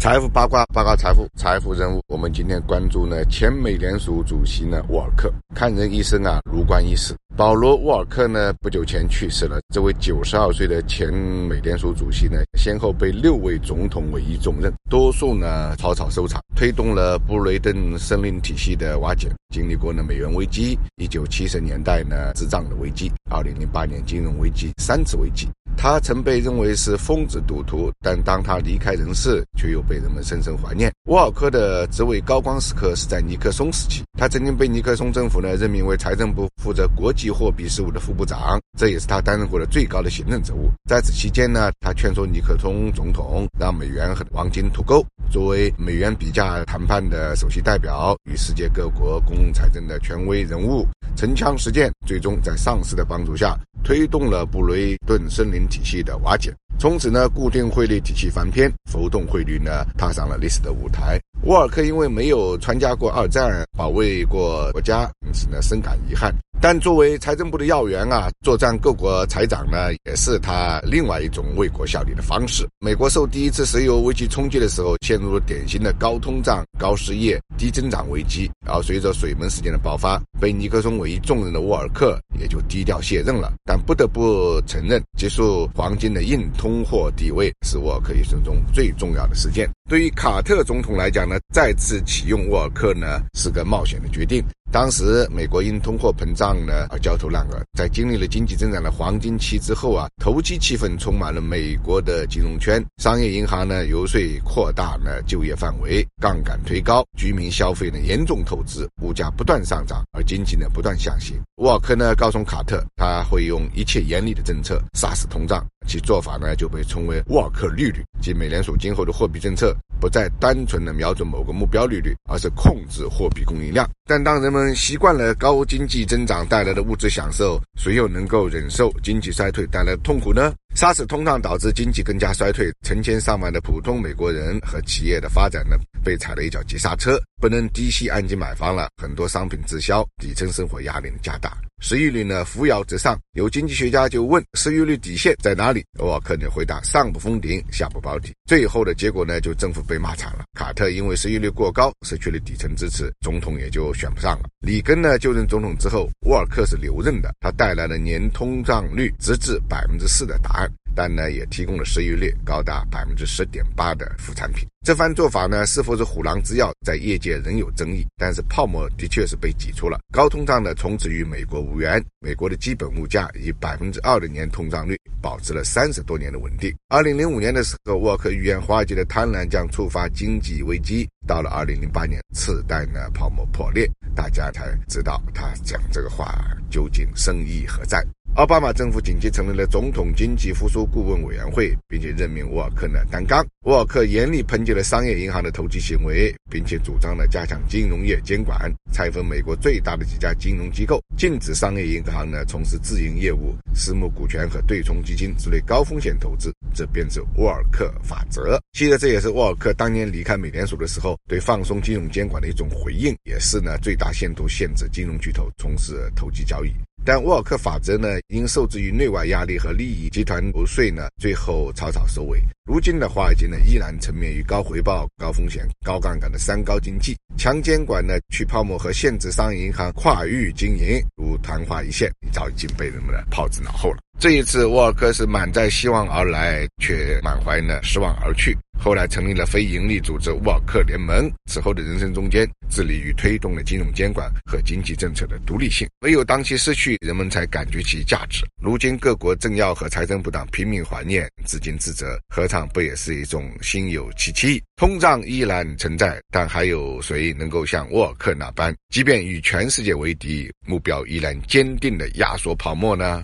财富八卦，八卦财富，财富人物。我们今天关注呢，前美联储主席呢，沃尔克。看人一生啊，如观一世。保罗·沃尔克呢，不久前去世了。这位九十二岁的前美联储主席呢，先后被六位总统委以重任，多数呢草草收场，推动了布雷顿森林体系的瓦解，经历过呢美元危机、一九七十年代呢滞胀的危机、二零零八年金融危机三次危机。他曾被认为是疯子赌徒，但当他离开人世，却又被人们深深怀念。沃尔科的职位高光时刻是在尼克松时期，他曾经被尼克松政府呢任命为财政部负责国际货币事务的副部长，这也是他担任过的最高的行政职务。在此期间呢，他劝说尼克松总统让美元和黄金脱钩。作为美元比价谈判的首席代表与世界各国公共财政的权威人物，城墙实践最终在上司的帮助下。推动了布雷顿森林体系的瓦解，从此呢，固定汇率体系翻篇，浮动汇率呢踏上了历史的舞台。沃尔克因为没有参加过二战，保卫过国家，因此呢深感遗憾。但作为财政部的要员啊，作战各国财长呢，也是他另外一种为国效力的方式。美国受第一次石油危机冲击的时候，陷入了典型的高通胀、高失业、低增长危机。然后随着水门事件的爆发，被尼克松委以重任的沃尔克也就低调卸任了。但不得不承认，结束黄金的硬通货地位是沃尔克一生中最重要的事件。对于卡特总统来讲呢，再次启用沃尔克呢，是个冒险的决定。当时美国因通货膨胀呢而焦头烂额，在经历了经济增长的黄金期之后啊，投机气氛充满了美国的金融圈，商业银行呢游说扩大呢就业范围，杠杆推高，居民消费呢严重透支，物价不断上涨，而经济呢不断下行。沃尔克呢告诉卡特，他会用一切严厉的政策杀死通胀，其做法呢就被称为沃尔克利率，即美联储今后的货币政策不再单纯的瞄准某个目标利率，而是控制货币供应量。但当人们习惯了高经济增长带来的物质享受，谁又能够忍受经济衰退带来的痛苦呢？杀死通胀导致经济更加衰退，成千上万的普通美国人和企业的发展呢，被踩了一脚急刹车，不能低息按揭买房了，很多商品滞销，底层生活压力加大。失业率呢扶摇直上，有经济学家就问失业率底线在哪里？沃尔克呢回答上不封顶，下不保底。最后的结果呢就政府被骂惨了。卡特因为失业率过高，失去了底层支持，总统也就选不上了。里根呢就任总统之后，沃尔克是留任的，他带来了年通胀率直至百分之四的答案。但呢，也提供了市盈率高达百分之十点八的副产品。这番做法呢，是否是虎狼之药，在业界仍有争议。但是泡沫的确是被挤出了，高通胀呢从此与美国无缘。美国的基本物价以百分之二的年通胀率保持了三十多年的稳定。二零零五年的时候，沃克预言华尔街的贪婪将触发经济危机。到了二零零八年，次贷呢泡沫破裂，大家才知道他讲这个话究竟深意何在。奥巴马政府紧急成立了总统经济复苏顾问委员会，并且任命沃尔克呢担纲。沃尔克严厉抨击了商业银行的投机行为，并且主张呢加强金融业监管，拆分美国最大的几家金融机构，禁止商业银行呢从事自营业务、私募股权和对冲基金之类高风险投资。这便是沃尔克法则。其实这也是沃尔克当年离开美联储的时候对放松金融监管的一种回应，也是呢最大限度限制金融巨头从事投机交易。但沃尔克法则呢，因受制于内外压力和利益集团游说呢，最后草草收尾。如今的华尔街呢，依然沉湎于高回报、高风险、高杠杆的三高经济，强监管呢、去泡沫和限制商业银行跨域经营，如昙花一现，早已经被人们呢抛之脑后了。这一次，沃尔克是满载希望而来，却满怀呢失望而去。后来成立了非营利组织沃尔克联盟。此后的人生中间，致力于推动了金融监管和经济政策的独立性。唯有当其失去，人们才感觉其价值。如今各国政要和财政部长拼命怀念，至今自责，何尝不也是一种心有戚戚？通胀依然存在，但还有谁能够像沃尔克那般，即便与全世界为敌，目标依然坚定的压缩泡沫呢？